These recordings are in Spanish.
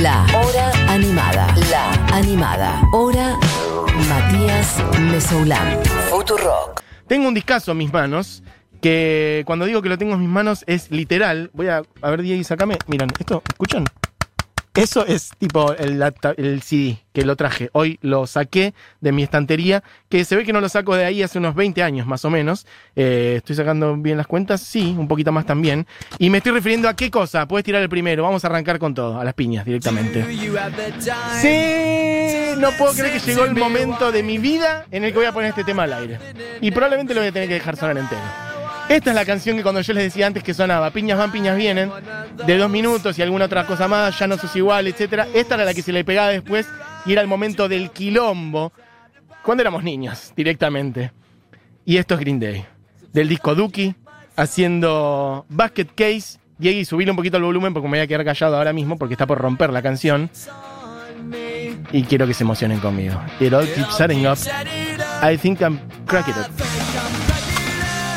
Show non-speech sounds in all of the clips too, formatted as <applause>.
La Hora Animada. La Animada. Hora Matías Mesoulán. Futurock. Tengo un discazo en mis manos que cuando digo que lo tengo en mis manos es literal. Voy a, a ver, Diego, sacame. Miren, esto, ¿escuchan? Eso es tipo el, el CD que lo traje. Hoy lo saqué de mi estantería, que se ve que no lo saco de ahí hace unos 20 años más o menos. Eh, ¿Estoy sacando bien las cuentas? Sí, un poquito más también. Y me estoy refiriendo a qué cosa. Puedes tirar el primero. Vamos a arrancar con todo, a las piñas directamente. Sí, no puedo creer que llegó el momento de mi vida en el que voy a poner este tema al aire. Y probablemente lo voy a tener que dejar sonar entero. Esta es la canción que cuando yo les decía antes que sonaba Piñas van, piñas vienen, de dos minutos y alguna otra cosa más, ya no sos igual, etcétera. Esta era la que se le pegaba después y era el momento del quilombo, cuando éramos niños, directamente. Y esto es Green Day, del disco Dookie, haciendo Basket Case. Diego, subile un poquito el volumen porque me voy a quedar callado ahora mismo porque está por romper la canción. Y quiero que se emocionen conmigo. It all keeps setting up. I think I'm cracking it.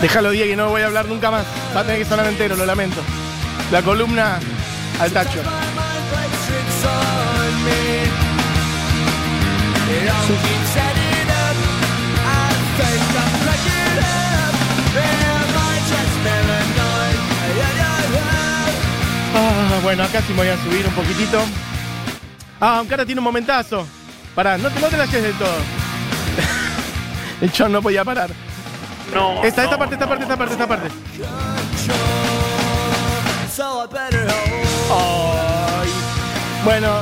Déjalo, Diego, no voy a hablar nunca más. Va a tener que sonar entero, lo lamento. La columna al tacho. Ah, bueno, acá sí me voy a subir un poquitito. Ah, aunque ahora tiene un momentazo. Pará, no te, no te la del todo. <laughs> El chon no podía parar. No. Esta, esta parte, esta parte, esta parte, esta parte. Ay. Bueno,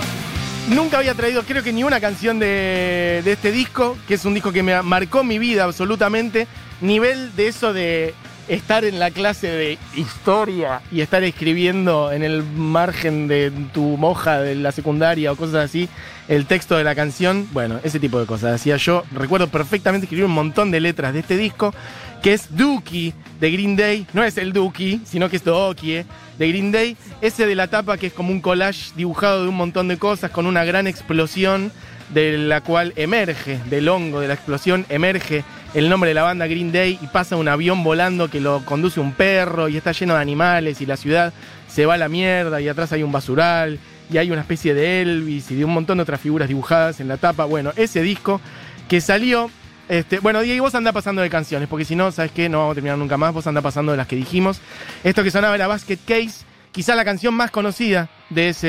nunca había traído, creo que ni una canción de, de este disco, que es un disco que me marcó mi vida absolutamente. Nivel de eso de estar en la clase de historia y estar escribiendo en el margen de tu moja de la secundaria o cosas así, el texto de la canción, bueno, ese tipo de cosas. Hacía yo, recuerdo perfectamente escribir un montón de letras de este disco, que es Dookie de Green Day, no es el Dookie, sino que es Dookie de Green Day, ese de la tapa que es como un collage dibujado de un montón de cosas con una gran explosión de la cual emerge, del hongo de la explosión, emerge el nombre de la banda Green Day y pasa un avión volando que lo conduce un perro y está lleno de animales y la ciudad se va a la mierda y atrás hay un basural y hay una especie de Elvis y de un montón de otras figuras dibujadas en la tapa. Bueno, ese disco que salió... Este, bueno, Diego, vos andá pasando de canciones, porque si no, ¿sabes qué? No vamos a terminar nunca más. Vos andá pasando de las que dijimos. Esto que sonaba era Basket Case, quizá la canción más conocida de ese,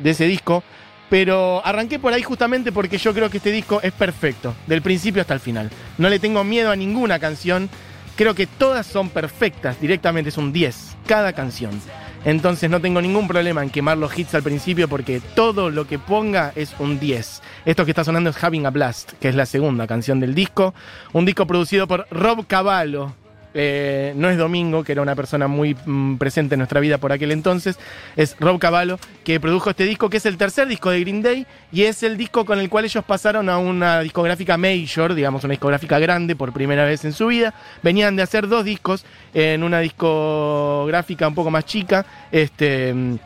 de ese disco. Pero arranqué por ahí justamente porque yo creo que este disco es perfecto, del principio hasta el final. No le tengo miedo a ninguna canción. Creo que todas son perfectas, directamente es un 10, cada canción. Entonces no tengo ningún problema en quemar los hits al principio porque todo lo que ponga es un 10. Esto que está sonando es Having a Blast, que es la segunda canción del disco. Un disco producido por Rob Cavallo. Eh, no es Domingo, que era una persona muy mm, presente en nuestra vida por aquel entonces. Es Rob Cavallo, que produjo este disco, que es el tercer disco de Green Day y es el disco con el cual ellos pasaron a una discográfica major, digamos, una discográfica grande por primera vez en su vida. Venían de hacer dos discos en una discográfica un poco más chica. Este. mm,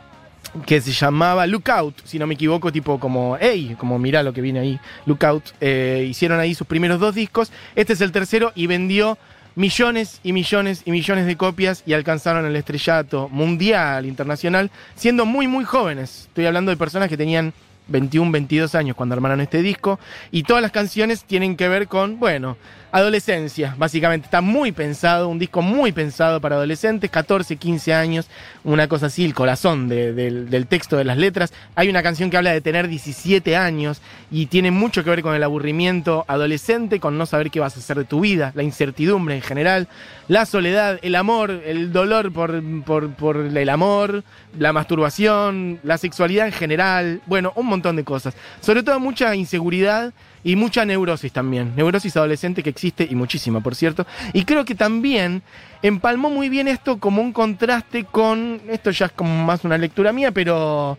que se llamaba Lookout, si no me equivoco, tipo como, hey, como mirá lo que viene ahí, Lookout. Eh, hicieron ahí sus primeros dos discos. Este es el tercero y vendió millones y millones y millones de copias y alcanzaron el estrellato mundial, internacional, siendo muy, muy jóvenes. Estoy hablando de personas que tenían 21, 22 años cuando armaron este disco y todas las canciones tienen que ver con, bueno, adolescencia, básicamente. Está muy pensado, un disco muy pensado para adolescentes, 14, 15 años, una cosa así, el corazón de- del, del texto de las letras. Hay una canción que habla de tener 17 años y tiene mucho que ver con el aburrimiento adolescente, con no saber qué vas a hacer de tu vida, la incertidumbre en general, la soledad, el amor, el dolor por, por, por el amor, la masturbación, la sexualidad en general, bueno, un montón de cosas. Sobre todo mucha inseguridad y mucha neurosis también. Neurosis adolescente que existe y muchísima, por cierto. Y creo que también empalmó muy bien esto como un contraste con, esto ya es como más una lectura mía, pero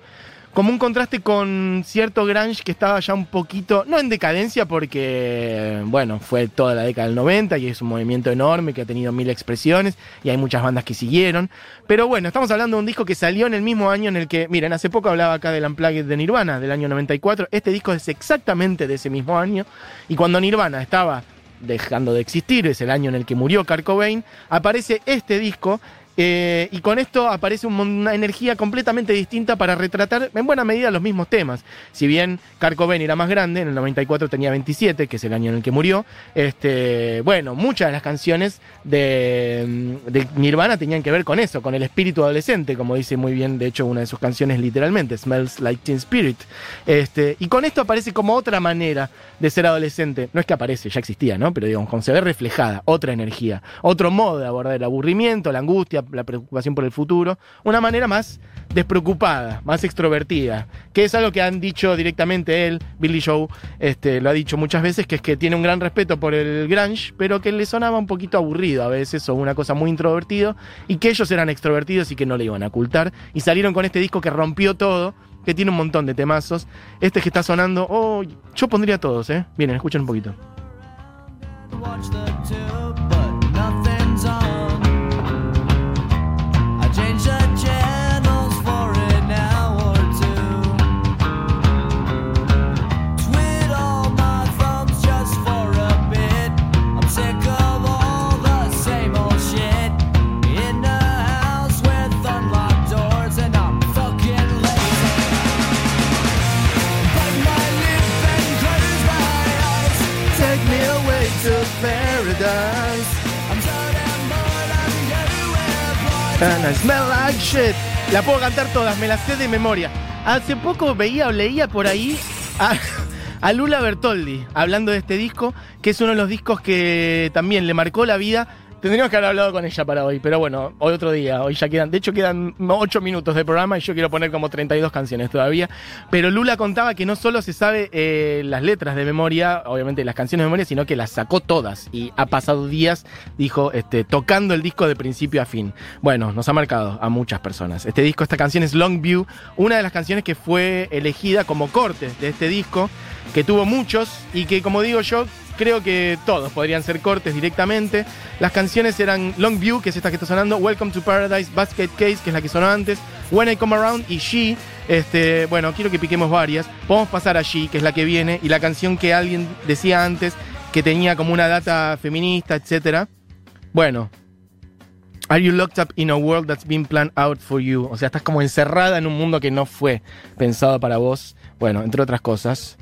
como un contraste con cierto grunge que estaba ya un poquito, no en decadencia porque, bueno, fue toda la década del 90 y es un movimiento enorme que ha tenido mil expresiones y hay muchas bandas que siguieron. Pero bueno, estamos hablando de un disco que salió en el mismo año en el que, miren, hace poco hablaba acá del Unplugged de Nirvana, del año 94. Este disco es exactamente de ese mismo año y cuando Nirvana estaba dejando de existir, es el año en el que murió Kurt Cobain, aparece este disco eh, y con esto aparece una energía completamente distinta para retratar en buena medida los mismos temas. Si bien Kurt era más grande, en el 94 tenía 27, que es el año en el que murió, este, bueno, muchas de las canciones de, de, Nirvana tenían que ver con eso, con el espíritu adolescente, como dice muy bien, de hecho, una de sus canciones literalmente, Smells Like Teen Spirit. Este, y con esto aparece como otra manera de ser adolescente. No es que aparece, ya existía, ¿no? Pero digamos, como se ve reflejada, otra energía, otro modo de abordar el aburrimiento, la angustia, la preocupación por el futuro, una manera más despreocupada, más extrovertida, que es algo que han dicho directamente él, Billy Joe, este, lo ha dicho muchas veces, que es que tiene un gran respeto por el grunge, pero que le sonaba un poquito aburrido a veces o una cosa muy introvertido, y que ellos eran extrovertidos y que no le iban a ocultar, y salieron con este disco que rompió todo, que tiene un montón de temazos, este que está sonando, oh, yo pondría todos, ¿eh? Miren, escuchen un poquito. I smell like shit. La puedo cantar todas, me las sé de memoria. Hace poco veía o leía por ahí a, Lula Bertoldi hablando de este disco, que es uno de los discos que también le marcó la vida Tendríamos que haber hablado con ella para hoy, pero bueno, hoy otro día. Hoy ya quedan, de hecho quedan 8 minutos de programa y yo quiero poner como 32 canciones todavía. Pero Lula contaba que no solo se sabe eh, las letras de memoria, obviamente las canciones de memoria, sino que las sacó todas y ha pasado días, dijo, este, tocando el disco de principio a fin. Bueno, nos ha marcado a muchas personas. Este disco, esta canción es Long View, una de las canciones que fue elegida como corte de este disco, que tuvo muchos y que, como digo yo, creo que todos podrían ser cortes directamente. Las canciones eran Long View, que es esta que está sonando, Welcome to Paradise, Basket Case, que es la que sonó antes, When I Come Around y She. Este, bueno, quiero que piquemos varias. Podemos pasar a She, que es la que viene, y la canción que alguien decía antes, que tenía como una data feminista, etc. Bueno. Are you locked up in a world that's been planned out for you? O sea, estás como encerrada en un mundo que no fue pensado para vos. Bueno, entre otras cosas.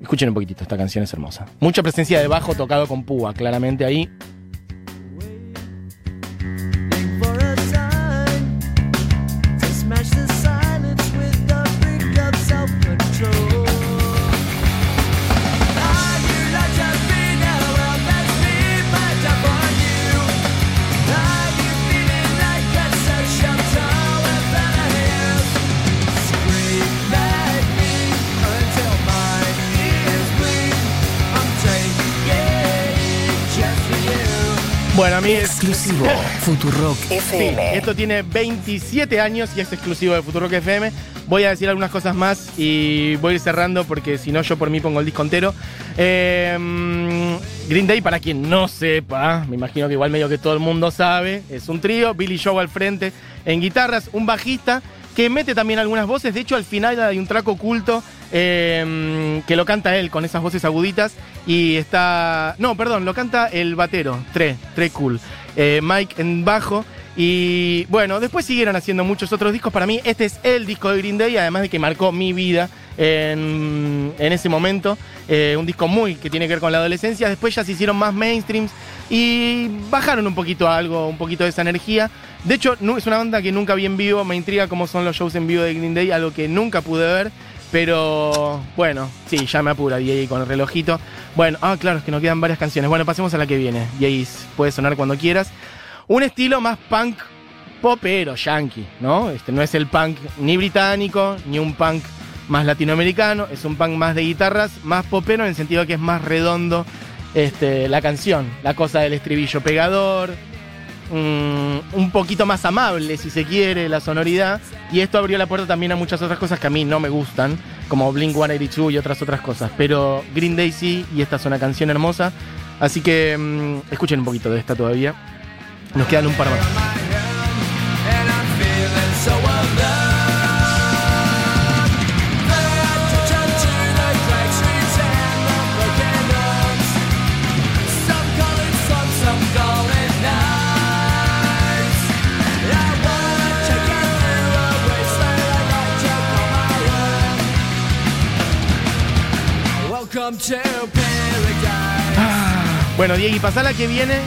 Escuchen un poquitito, esta canción es hermosa. Mucha presencia de bajo tocado con púa, claramente ahí. Bueno, a mí es. Exclusivo Futurock FM. esto tiene 27 años y es exclusivo de Futurock FM. Voy a decir algunas cosas más y voy a ir cerrando porque si no, yo por mí pongo el disco entero. Em, Green Day, para quien no sepa, me imagino que igual medio que todo el mundo sabe, es un trío. Billy Joe al frente en guitarras, un bajista que mete también algunas voces. De hecho, al final hay un track oculto em, que lo canta él con esas voces aguditas. Y está. No, perdón, lo canta el batero, Tre, Tre Cool. Eh, Mike en bajo. Y bueno, después siguieron haciendo muchos otros discos. Para mí, este es el disco de Green Day, además de que marcó mi vida en, ese momento. Eh, un disco muy que tiene que ver con la adolescencia. Después ya se hicieron más mainstreams y bajaron un poquito algo, un poquito de esa energía. De hecho, es una banda que nunca vi en vivo. Me intriga cómo son los shows en vivo de Green Day, algo que nunca pude ver. Pero bueno, sí, ya me apura DJ con el relojito. Bueno, ah, claro, es que nos quedan varias canciones. Bueno, pasemos a la que viene. DJ puede sonar cuando quieras. Un estilo más punk popero, yankee, ¿no? Este no es el punk ni británico, ni un punk más latinoamericano, es un punk más de guitarras, más popero en el sentido que es más redondo este, la canción, la cosa del estribillo pegador, mm, un poquito más amable si se quiere la sonoridad y esto abrió la puerta también a muchas otras cosas que a mí no me gustan, como Blink 182 y otras otras cosas, pero Green Day y esta es una canción hermosa, así que mm, escuchen un poquito de esta todavía. Nos quedan un par más. Bueno, Diego, y pasá la que viene,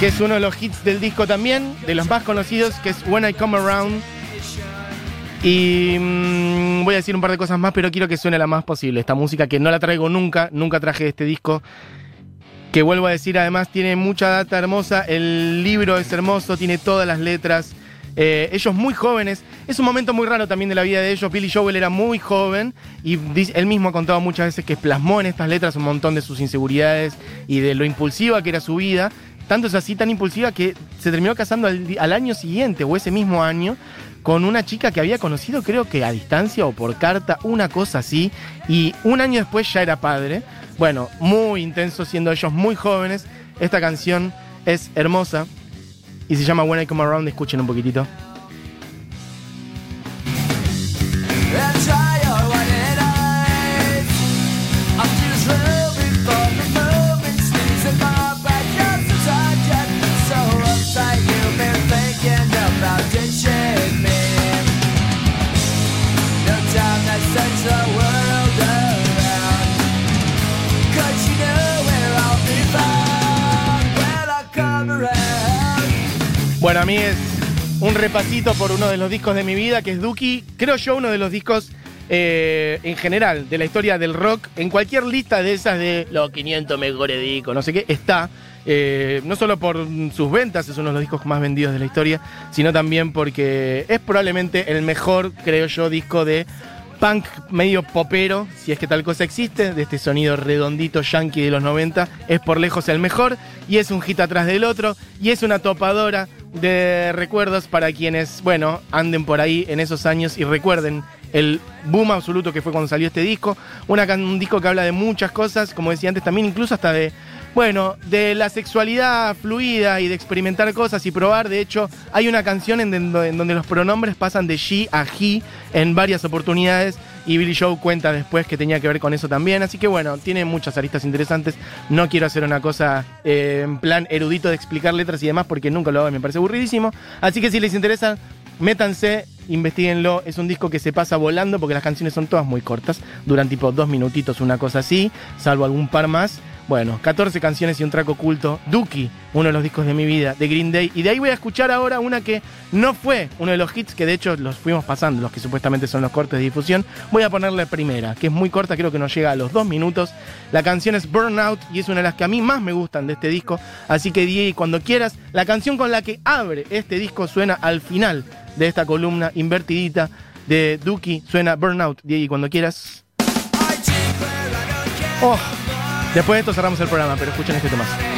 que es uno de los hits del disco también, de los más conocidos, que es When I Come Around. Y mm, voy a decir un par de cosas más, pero quiero que suene la más posible. Esta música que no la traigo nunca, nunca traje este disco. Que vuelvo a decir, además tiene mucha data hermosa. El libro es hermoso, tiene todas las letras. Eh, ellos muy jóvenes. Es un momento muy raro también de la vida de ellos. Billy Joel era muy joven y él mismo ha contado muchas veces que plasmó en estas letras un montón de sus inseguridades y de lo impulsiva que era su vida. Tanto es así, tan impulsiva que se terminó casando al, año siguiente o ese mismo año con una chica que había conocido creo que a distancia o por carta, una cosa así, y un año después ya era padre. Bueno, muy intenso siendo ellos muy jóvenes. Esta canción es hermosa, y se llama When I Come Around. Escuchen un poquitito. Bueno, a mí es un repasito por uno de los discos de mi vida, que es Duki. Creo yo uno de los discos eh, en general de la historia del rock. En cualquier lista de esas de los 500 mejores discos, no sé qué, está. Eh, no solo por sus ventas, es uno de los discos más vendidos de la historia, sino también porque es probablemente el mejor, creo yo, disco de punk medio popero, si es que tal cosa existe, de este sonido redondito yankee de los 90, es por lejos el mejor y es un hit atrás del otro y es una topadora de recuerdos para quienes, bueno, anden por ahí en esos años y recuerden el boom absoluto que fue cuando salió este disco. Una, un disco que habla de muchas cosas, como decía antes, también incluso hasta de, bueno, de la sexualidad fluida y de experimentar cosas y probar. De hecho, hay una canción en, en donde los pronombres pasan de she a he en varias oportunidades y Billy Joe cuenta después que tenía que ver con eso también. Así que bueno, tiene muchas aristas interesantes. No quiero hacer una cosa eh, en plan erudito de explicar letras y demás porque nunca lo hago y me parece aburridísimo. Así que si les interesa, métanse, investiguenlo. Es un disco que se pasa volando porque las canciones son todas muy cortas. Duran tipo dos minutitos, una cosa así, salvo algún par más. Bueno, 14 canciones y un track oculto. Dookie, uno de los discos de mi vida, de Green Day. Y de ahí voy a escuchar ahora una que no fue uno de los hits, que de hecho los fuimos pasando, los que supuestamente son los cortes de difusión. Voy a ponerle primera, que es muy corta, creo que nos llega a los dos minutos. La canción es Burnout y es una de las que a mí más me gustan de este disco. Así que, Diego, cuando quieras, la canción con la que abre este disco suena al final de esta columna invertidita de Dookie. Suena Burnout, Diego, cuando quieras. Oh. Después de esto cerramos el programa, pero escuchen este más.